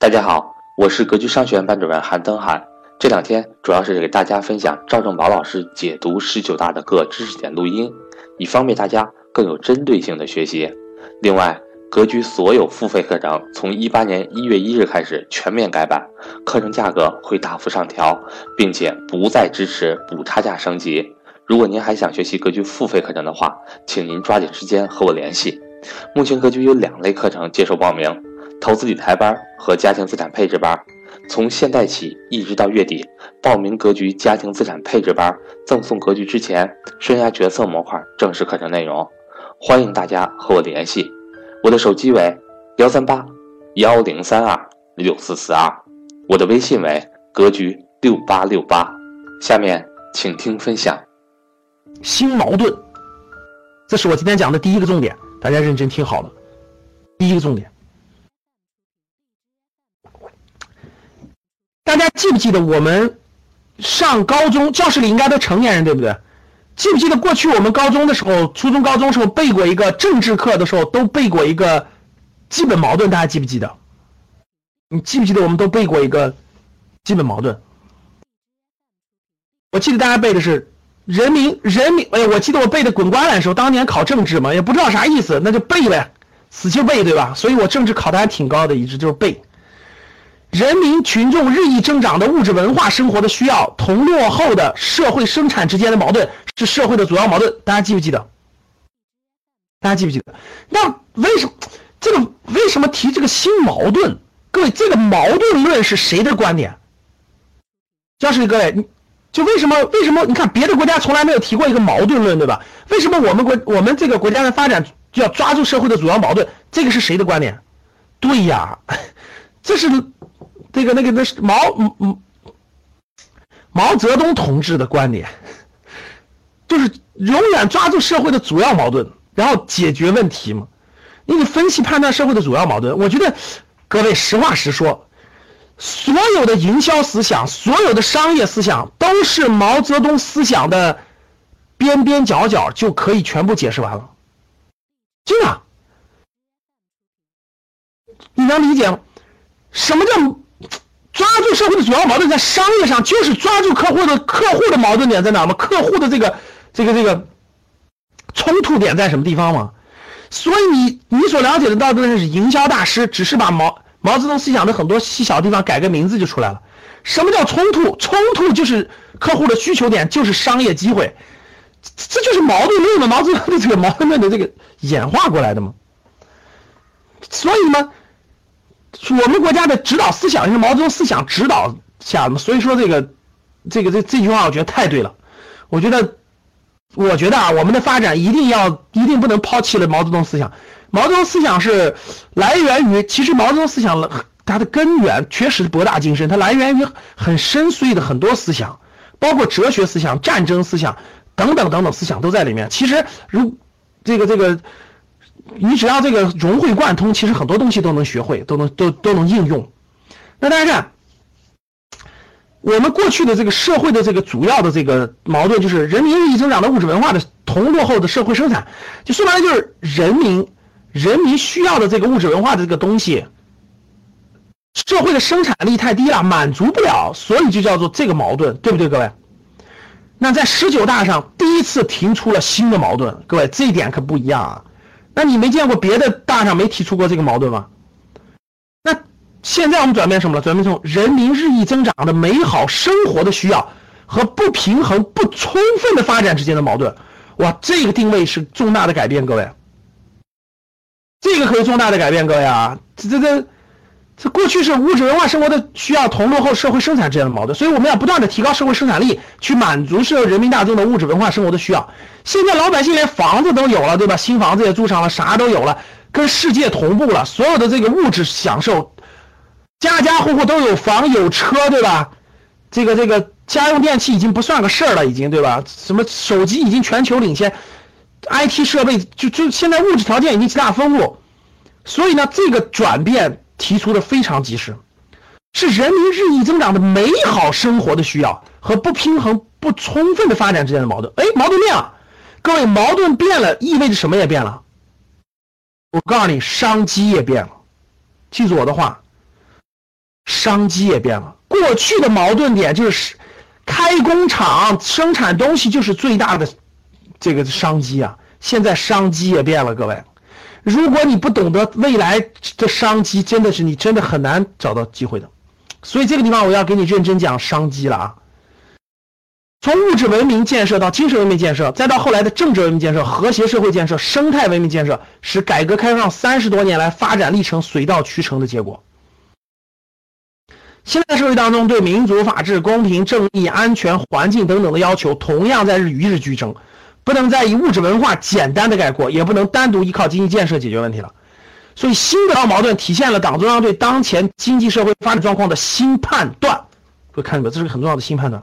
大家好，我是格局商学院班主任韩登海。这两天主要是给大家分享赵正宝老师解读十九大的各知识点录音，以方便大家更有针对性的学习。另外，格局所有付费课程从一八年一月一日开始全面改版，课程价格会大幅上调，并且不再支持补差价升级。如果您还想学习格局付费课程的话，请您抓紧时间和我联系。目前格局有两类课程接受报名。投资理财班和家庭资产配置班，从现在起一直到月底，报名格局家庭资产配置班，赠送格局之前生涯决策模块正式课程内容。欢迎大家和我联系，我的手机为幺三八幺零三二六四四二，我的微信为格局六八六八。下面请听分享。新矛盾，这是我今天讲的第一个重点，大家认真听好了。第一个重点。大家记不记得我们上高中教室里应该都成年人对不对？记不记得过去我们高中的时候，初中、高中时候背过一个政治课的时候都背过一个基本矛盾？大家记不记得？你记不记得我们都背过一个基本矛盾？我记得大家背的是人民人民，哎，我记得我背的滚瓜烂熟，当年考政治嘛，也不知道啥意思，那就背呗，死就背对吧？所以我政治考的还挺高的，一直就是背。人民群众日益增长的物质文化生活的需要，同落后的社会生产之间的矛盾是社会的主要矛盾。大家记不记得？大家记不记得？那为什么这个为什么提这个新矛盾？各位，这个矛盾论是谁的观点？教室里各位，你就为什么为什么？你看别的国家从来没有提过一个矛盾论，对吧？为什么我们国我们这个国家的发展就要抓住社会的主要矛盾？这个是谁的观点？对呀，这是。这个那个那是毛嗯嗯毛泽东同志的观点，就是永远抓住社会的主要矛盾，然后解决问题嘛。你得分析判断社会的主要矛盾。我觉得各位实话实说，所有的营销思想，所有的商业思想，都是毛泽东思想的边边角角就可以全部解释完了。真的，你能理解吗？什么叫？抓住社会的主要矛盾，在商业上就是抓住客户的客户的矛盾点在哪吗？客户的这个这个这个冲突点在什么地方吗？所以你你所了解的到的是营销大师，只是把毛毛泽东思想的很多细小地方改个名字就出来了。什么叫冲突？冲突就是客户的需求点，就是商业机会，这就是矛盾论嘛？毛泽东的这个矛盾论的这个演化过来的嘛？所以呢？我们国家的指导思想是毛泽东思想指导下的，所以说这个，这个这这句话我觉得太对了。我觉得，我觉得啊，我们的发展一定要一定不能抛弃了毛泽东思想。毛泽东思想是来源于，其实毛泽东思想它的根源确实博大精深，它来源于很深邃的很多思想，包括哲学思想、战争思想等等等等思想都在里面。其实如这个这个。你只要这个融会贯通，其实很多东西都能学会，都能都都能应用。那大家看，我们过去的这个社会的这个主要的这个矛盾，就是人民日益增长的物质文化的同落后的社会生产，就说白了就是人民人民需要的这个物质文化的这个东西，社会的生产力太低了，满足不了，所以就叫做这个矛盾，对不对，各位？那在十九大上第一次提出了新的矛盾，各位这一点可不一样啊。那你没见过别的大上没提出过这个矛盾吗？那现在我们转变什么了？转变成人民日益增长的美好生活的需要和不平衡、不充分的发展之间的矛盾。哇，这个定位是重大的改变，各位。这个可以重大的改变，各位啊，这这这。这过去是物质文化生活的需要同落后社会生产之间的矛盾，所以我们要不断的提高社会生产力，去满足社会人民大众的物质文化生活的需要。现在老百姓连房子都有了，对吧？新房子也住上了，啥都有了，跟世界同步了。所有的这个物质享受，家家户户都有房有车，对吧？这个这个家用电器已经不算个事儿了，已经对吧？什么手机已经全球领先，IT 设备就就现在物质条件已经极大丰富，所以呢，这个转变。提出的非常及时，是人民日益增长的美好生活的需要和不平衡、不充分的发展之间的矛盾。哎，矛盾变了，各位，矛盾变了，意味着什么也变了。我告诉你，商机也变了。记住我的话，商机也变了。过去的矛盾点就是开工厂生产东西就是最大的这个商机啊，现在商机也变了，各位。如果你不懂得未来的商机，真的是你真的很难找到机会的。所以这个地方我要给你认真讲商机了啊！从物质文明建设到精神文明建设，再到后来的政治文明建设、和谐社会建设、生态文明建设，是改革开放三十多年来发展历程水到渠成的结果。现在社会当中对民主、法治、公平、正义、安全、环境等等的要求，同样在日与日俱增。不能再以物质文化简单的概括，也不能单独依靠经济建设解决问题了。所以，新的矛盾体现了党中央对当前经济社会发展状况的新判断。各位看到没有？这是个很重要的新判断。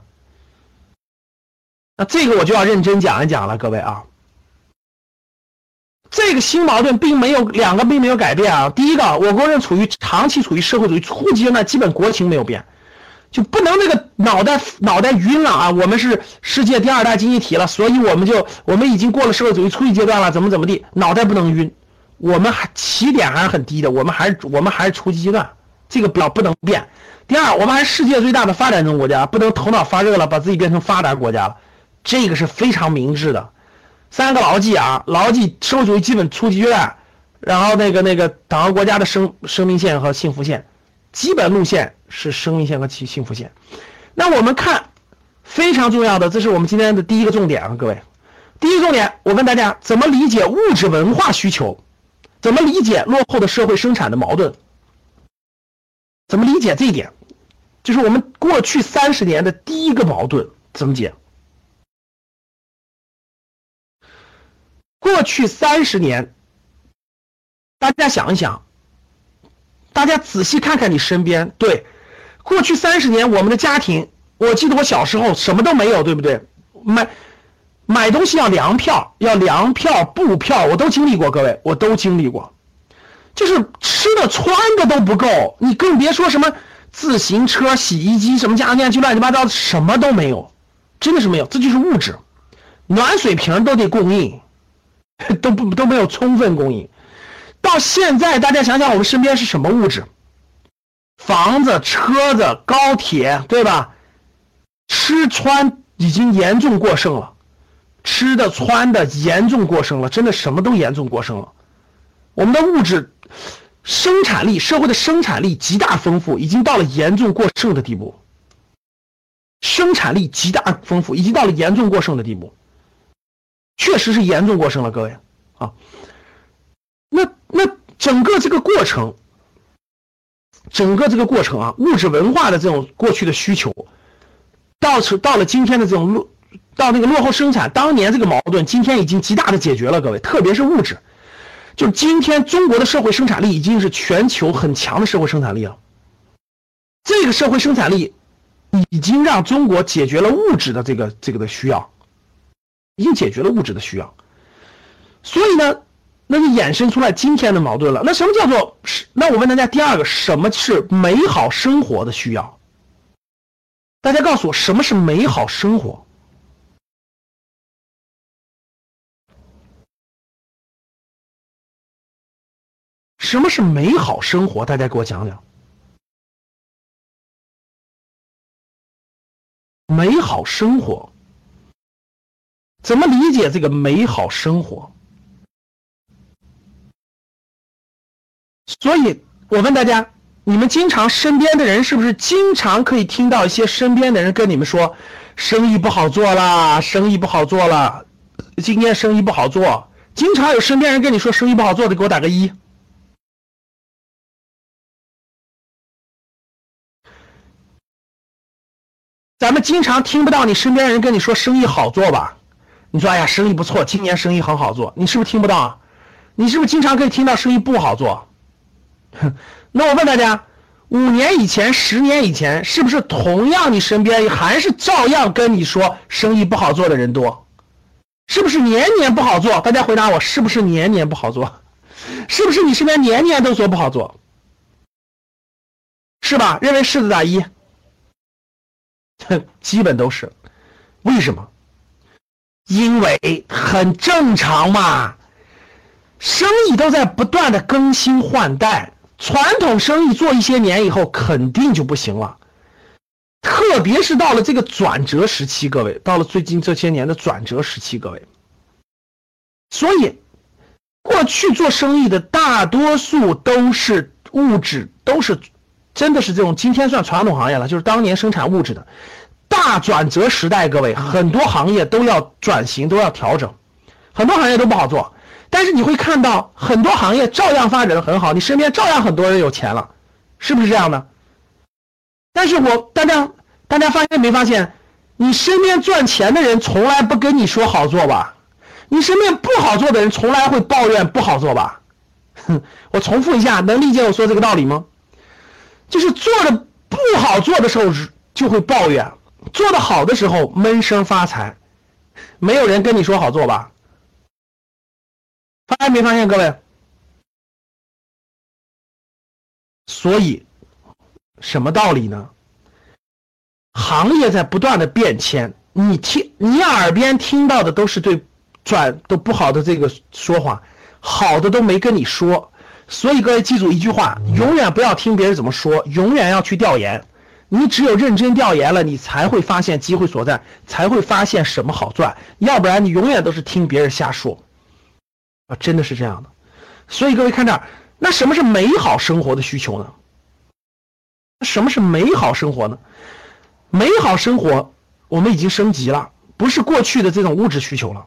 那这个我就要认真讲一讲了，各位啊。这个新矛盾并没有两个并没有改变啊。第一个，我国人处于长期处于社会主义初级阶段，基本国情没有变。就不能那个脑袋脑袋晕了啊！我们是世界第二大经济体了，所以我们就我们已经过了社会主义初级阶段了，怎么怎么地，脑袋不能晕。我们还起点还是很低的，我们还是我们还是初级阶段，这个表不能变。第二，我们还是世界最大的发展中国家，不能头脑发热了，把自己变成发达国家了，这个是非常明智的。三个牢记啊，牢记社会主义基本初级阶段，然后那个那个党和国家的生生命线和幸福线。基本路线是生命线和幸幸福线。那我们看非常重要的，这是我们今天的第一个重点啊，各位。第一个重点，我问大家怎么理解物质文化需求？怎么理解落后的社会生产的矛盾？怎么理解这一点？就是我们过去三十年的第一个矛盾怎么解？过去三十年，大家想一想。大家仔细看看你身边，对，过去三十年我们的家庭，我记得我小时候什么都没有，对不对？买买东西要粮票，要粮票、布票，我都经历过，各位，我都经历过。就是吃的、穿的都不够，你更别说什么自行车、洗衣机、什么家电，就乱七八糟，什么都没有，真的是没有。这就是物质，暖水瓶都得供应，都不都没有充分供应。到现在，大家想想，我们身边是什么物质？房子、车子、高铁，对吧？吃穿已经严重过剩了，吃的、穿的严重过剩了，真的什么都严重过剩了。我们的物质生产力，社会的生产力极大丰富，已经到了严重过剩的地步。生产力极大丰富，已经到了严重过剩的地步，确实是严重过剩了，各位啊。那那整个这个过程，整个这个过程啊，物质文化的这种过去的需求，到到了今天的这种落，到那个落后生产，当年这个矛盾，今天已经极大的解决了。各位，特别是物质，就今天中国的社会生产力已经是全球很强的社会生产力了。这个社会生产力已经让中国解决了物质的这个这个的需要，已经解决了物质的需要。所以呢？那就衍生出来今天的矛盾了。那什么叫做是？那我问大家，第二个，什么是美好生活的需要？大家告诉我，什么是美好生活？什么是美好生活？大家给我讲讲。美好生活，怎么理解这个美好生活？所以，我问大家，你们经常身边的人是不是经常可以听到一些身边的人跟你们说，生意不好做啦，生意不好做了，今天生意不好做。经常有身边人跟你说生意不好做的，给我打个一。咱们经常听不到你身边人跟你说生意好做吧？你说哎呀，生意不错，今年生意很好做，你是不是听不到？你是不是经常可以听到生意不好做？那我问大家，五年以前、十年以前，是不是同样你身边还是照样跟你说生意不好做的人多？是不是年年不好做？大家回答我，是不是年年不好做？是不是你身边年年都说不好做？是吧？认为是的打一。基本都是。为什么？因为很正常嘛，生意都在不断的更新换代。传统生意做一些年以后，肯定就不行了。特别是到了这个转折时期，各位，到了最近这些年的转折时期，各位。所以，过去做生意的大多数都是物质，都是真的是这种今天算传统行业了，就是当年生产物质的。大转折时代，各位，很多行业都要转型，都要调整，很多行业都不好做。但是你会看到很多行业照样发展的很好，你身边照样很多人有钱了，是不是这样的？但是我大家大家发现没发现，你身边赚钱的人从来不跟你说好做吧？你身边不好做的人从来会抱怨不好做吧？哼，我重复一下，能理解我说这个道理吗？就是做的不好做的时候就会抱怨，做的好的时候闷声发财，没有人跟你说好做吧？发现没发现，各位？所以，什么道理呢？行业在不断的变迁，你听，你耳边听到的都是对转都不好的这个说话，好的都没跟你说。所以各位记住一句话：永远不要听别人怎么说，永远要去调研。你只有认真调研了，你才会发现机会所在，才会发现什么好赚。要不然，你永远都是听别人瞎说。啊，真的是这样的，所以各位看这儿，那什么是美好生活的需求呢？什么是美好生活呢？美好生活，我们已经升级了，不是过去的这种物质需求了。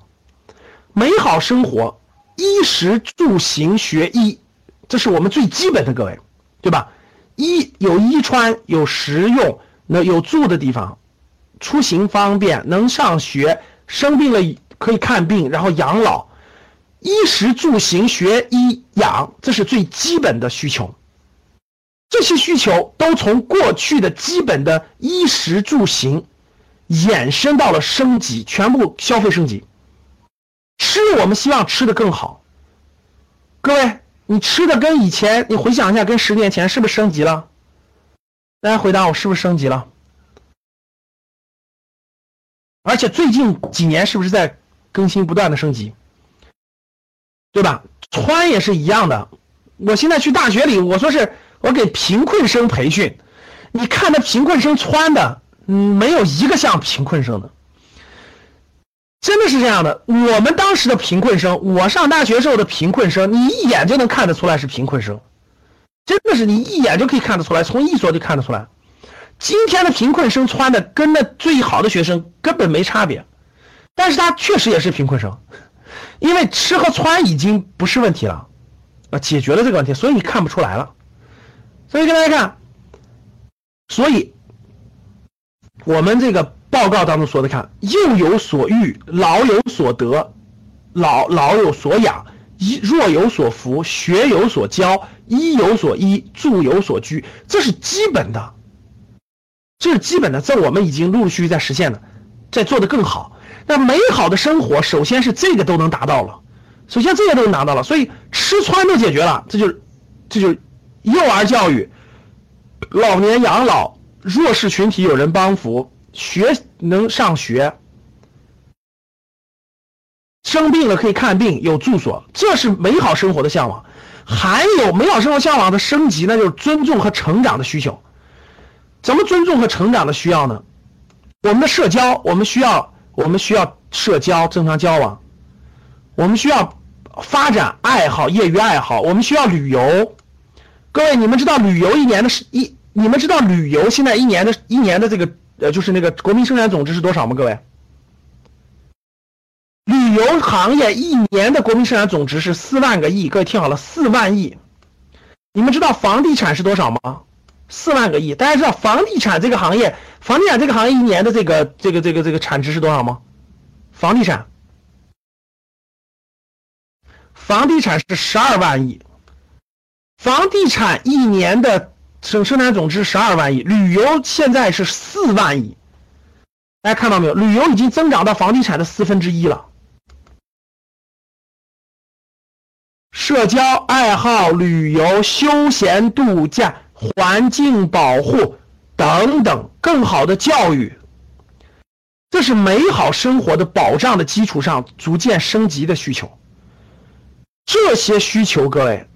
美好生活，衣食住行学医，这是我们最基本的，各位，对吧？衣有衣穿，有食用，那有住的地方，出行方便，能上学，生病了可以看病，然后养老。衣食住行学医养，这是最基本的需求。这些需求都从过去的基本的衣食住行，衍生到了升级，全部消费升级。吃，我们希望吃的更好。各位，你吃的跟以前，你回想一下，跟十年前是不是升级了？大家回答我，是不是升级了？而且最近几年是不是在更新，不断的升级？对吧？穿也是一样的。我现在去大学里，我说是我给贫困生培训，你看那贫困生穿的，嗯，没有一个像贫困生的，真的是这样的。我们当时的贫困生，我上大学时候的贫困生，你一眼就能看得出来是贫困生，真的是你一眼就可以看得出来，从一说就看得出来。今天的贫困生穿的跟那最好的学生根本没差别，但是他确实也是贫困生。因为吃和穿已经不是问题了，啊，解决了这个问题，所以你看不出来了。所以跟大家看，所以我们这个报告当中说的，看幼有所育，老有所得，老老有所养，一若有所服，学有所教，衣有所依，住有所居，这是基本的，这是基本的，这我们已经陆陆续续在实现了，在做的更好。那美好的生活，首先是这个都能达到了，首先这个都能达到了，所以吃穿都解决了，这就是，这就幼儿教育，老年养老，弱势群体有人帮扶，学能上学，生病了可以看病，有住所，这是美好生活的向往。还有美好生活向往的升级，那就是尊重和成长的需求。怎么尊重和成长的需要呢？我们的社交，我们需要。我们需要社交，正常交往；我们需要发展爱好，业余爱好；我们需要旅游。各位，你们知道旅游一年的是一？你们知道旅游现在一年的一年的这个呃，就是那个国民生产总值是多少吗？各位，旅游行业一年的国民生产总值是四万个亿。各位听好了，四万亿。你们知道房地产是多少吗？四万个亿，大家知道房地产这个行业，房地产这个行业一年的这个这个这个这个产值是多少吗？房地产，房地产是十二万亿，房地产一年的生生产总值十二万亿，旅游现在是四万亿，大家看到没有？旅游已经增长到房地产的四分之一了，社交爱好、旅游、休闲度假。环境保护等等，更好的教育，这是美好生活的保障的基础上逐渐升级的需求。这些需求，各位，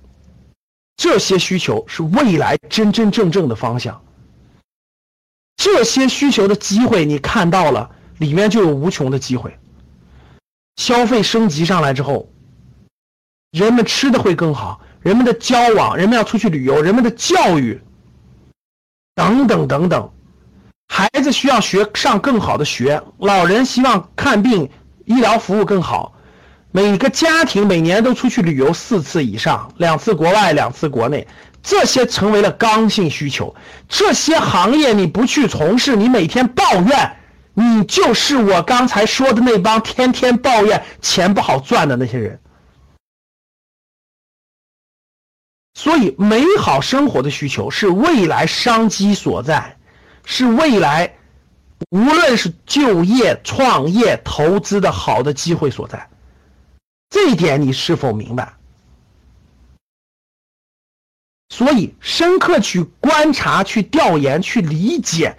这些需求是未来真真正正的方向。这些需求的机会你看到了，里面就有无穷的机会。消费升级上来之后，人们吃的会更好，人们的交往，人们要出去旅游，人们的教育，等等等等。孩子需要学上更好的学，老人希望看病医疗服务更好，每个家庭每年都出去旅游四次以上，两次国外，两次国内，这些成为了刚性需求。这些行业你不去从事，你每天抱怨，你就是我刚才说的那帮天天抱怨钱不好赚的那些人。所以，美好生活的需求是未来商机所在。是未来，无论是就业、创业、投资的好的机会所在，这一点你是否明白？所以，深刻去观察、去调研、去理解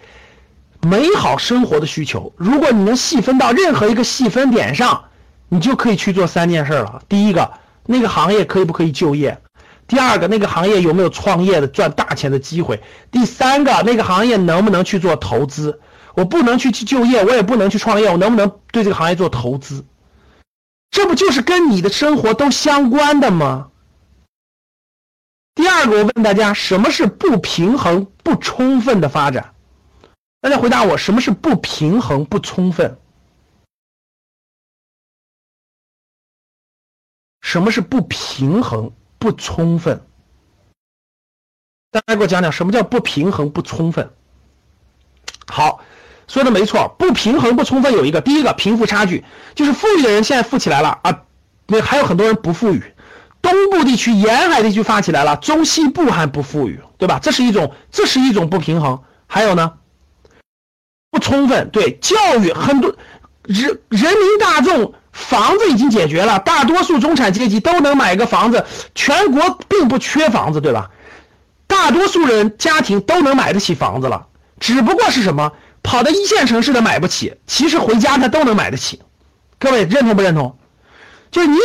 美好生活的需求。如果你能细分到任何一个细分点上，你就可以去做三件事了。第一个，那个行业可以不可以就业？第二个，那个行业有没有创业的赚大钱的机会？第三个，那个行业能不能去做投资？我不能去去就业，我也不能去创业，我能不能对这个行业做投资？这不就是跟你的生活都相关的吗？第二个，我问大家，什么是不平衡不充分的发展？大家回答我，什么是不平衡不充分？什么是不平衡？不充分，大家给我讲讲什么叫不平衡不充分？好，说的没错，不平衡不充分有一个，第一个贫富差距，就是富裕的人现在富起来了啊，那还有很多人不富裕，东部地区沿海地区发起来了，中西部还不富裕，对吧？这是一种，这是一种不平衡。还有呢，不充分，对教育很多人人民大众。房子已经解决了，大多数中产阶级都能买个房子，全国并不缺房子，对吧？大多数人家庭都能买得起房子了，只不过是什么跑到一线城市的买不起，其实回家他都能买得起。各位认同不认同？就是你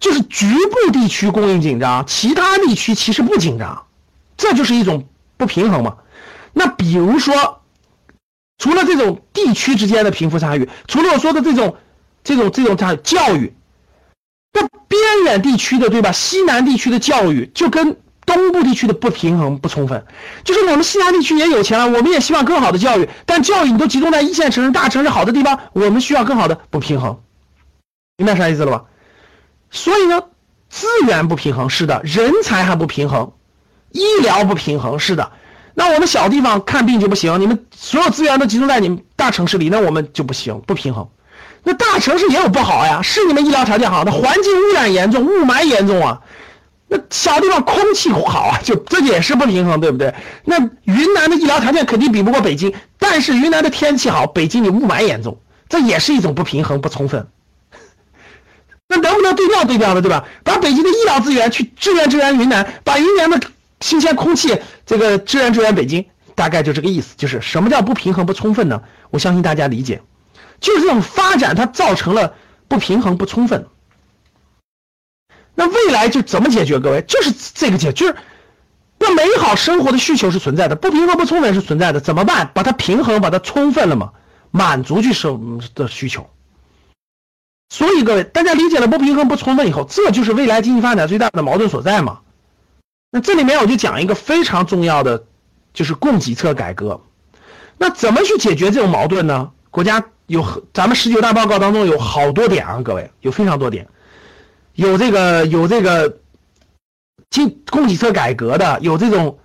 就是局部地区供应紧张，其他地区其实不紧张，这就是一种不平衡嘛。那比如说，除了这种地区之间的贫富差距，除了我说的这种。这种这种教教育，那边远地区的对吧？西南地区的教育就跟东部地区的不平衡不充分，就是我们西南地区也有钱了，我们也希望更好的教育，但教育你都集中在一线城市、大城市好的地方，我们需要更好的不平衡，明白啥意思了吧？所以呢，资源不平衡是的，人才还不平衡，医疗不平衡是的，那我们小地方看病就不行，你们所有资源都集中在你们大城市里，那我们就不行，不平衡。那大城市也有不好呀，是你们医疗条件好，那环境污染严重，雾霾严重啊。那小地方空气好啊，就这也是不平衡，对不对？那云南的医疗条件肯定比不过北京，但是云南的天气好，北京你雾霾严重，这也是一种不平衡不充分。那能不能对调对调的，对吧？把北京的医疗资源去支援支援云南，把云南的新鲜空气这个支援支援北京，大概就这个意思。就是什么叫不平衡不充分呢？我相信大家理解。就是这种发展，它造成了不平衡、不充分。那未来就怎么解决？各位，就是这个解，就是那美好生活的需求是存在的，不平衡、不充分是存在的，怎么办？把它平衡，把它充分了嘛，满足去生的需求。所以各位，大家理解了不平衡、不充分以后，这就是未来经济发展最大的矛盾所在嘛。那这里面我就讲一个非常重要的，就是供给侧改革。那怎么去解决这种矛盾呢？国家。有咱们十九大报告当中有好多点啊，各位有非常多点，有这个有这个经供给侧改革的，有这种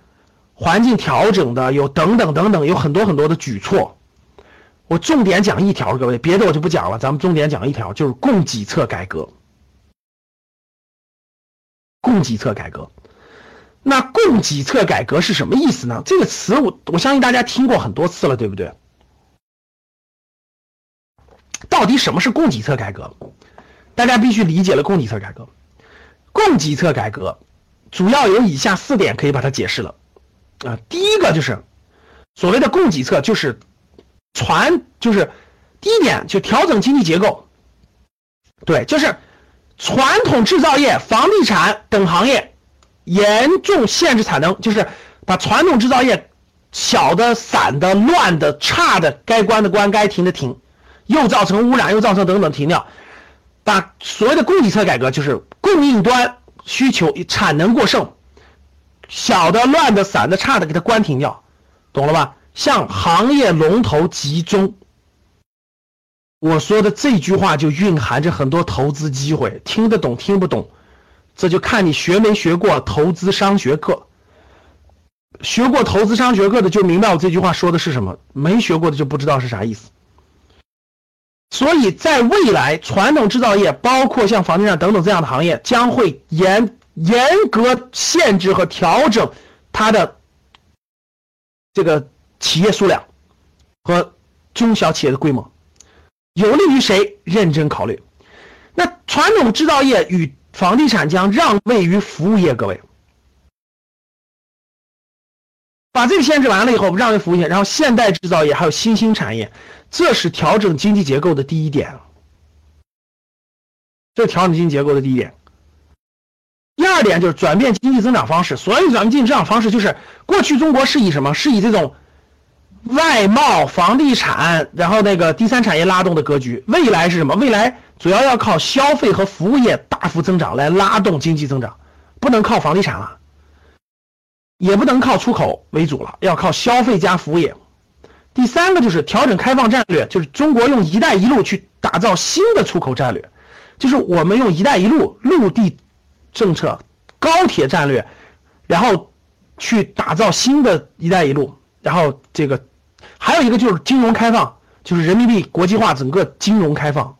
环境调整的，有等等等等，有很多很多的举措。我重点讲一条，各位别的我就不讲了，咱们重点讲一条，就是供给侧改革。供给侧改革，那供给侧改革是什么意思呢？这个词我我相信大家听过很多次了，对不对？到底什么是供给侧改革？大家必须理解了供给侧改革。供给侧改革主要有以下四点可以把它解释了啊。第一个就是所谓的供给侧，就是传，就是第一点就调整经济结构。对，就是传统制造业、房地产等行业严重限制产能，就是把传统制造业小的、散的、乱的、差的，该关的关，该停的停，又造成污染，又造成等等停掉。把所谓的供给侧改革，就是供应端需求产能过剩，小的、乱的、散的、差的，给它关停掉，懂了吧？向行业龙头集中。我说的这句话就蕴含着很多投资机会，听得懂听不懂，这就看你学没学过投资商学课。学过投资商学课的就明白我这句话说的是什么，没学过的就不知道是啥意思。所以在未来，传统制造业，包括像房地产等等这样的行业，将会严严格限制和调整它的这个企业数量和中小企业的规模。有利于谁？认真考虑。那传统制造业与房地产将让位于服务业，各位，把这个限制完了以后，让位服务业，然后现代制造业还有新兴产业，这是调整经济结构的第一点。这是调整经济结构的第一点。第二点就是转变经济增长方式。所谓转变经济增长方式，就是过去中国是以什么？是以这种。外贸、房地产，然后那个第三产业拉动的格局，未来是什么？未来主要要靠消费和服务业大幅增长来拉动经济增长，不能靠房地产了，也不能靠出口为主了，要靠消费加服务业。第三个就是调整开放战略，就是中国用“一带一路”去打造新的出口战略，就是我们用“一带一路”陆地政策、高铁战略，然后去打造新的一带一路，然后这个。还有一个就是金融开放，就是人民币国际化，整个金融开放。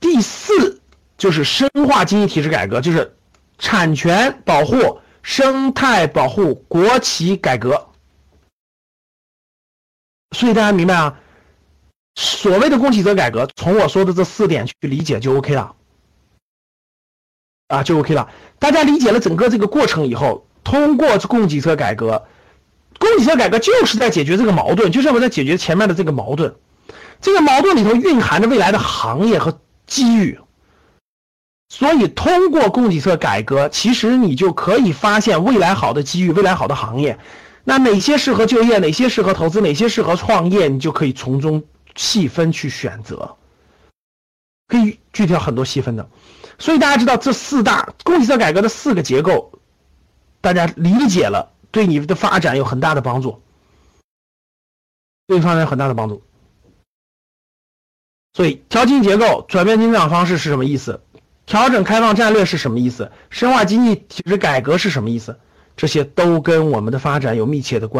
第四就是深化经济体制改革，就是产权保护、生态保护、国企改革。所以大家明白啊，所谓的供给侧改革，从我说的这四点去理解就 OK 了，啊，就 OK 了。大家理解了整个这个过程以后，通过供给侧改革。供给侧改革就是在解决这个矛盾，就是我在解决前面的这个矛盾。这个矛盾里头蕴含着未来的行业和机遇。所以，通过供给侧改革，其实你就可以发现未来好的机遇，未来好的行业。那哪些适合就业，哪些适合投资，哪些适合创业，你就可以从中细分去选择，可以具体到很多细分的。所以大家知道这四大供给侧改革的四个结构，大家理解了。对你的发展有很大的帮助，对你发展有很大的帮助。所以，调经结构、转变增长方式是什么意思？调整开放战略是什么意思？深化经济体制改革是什么意思？这些都跟我们的发展有密切的关。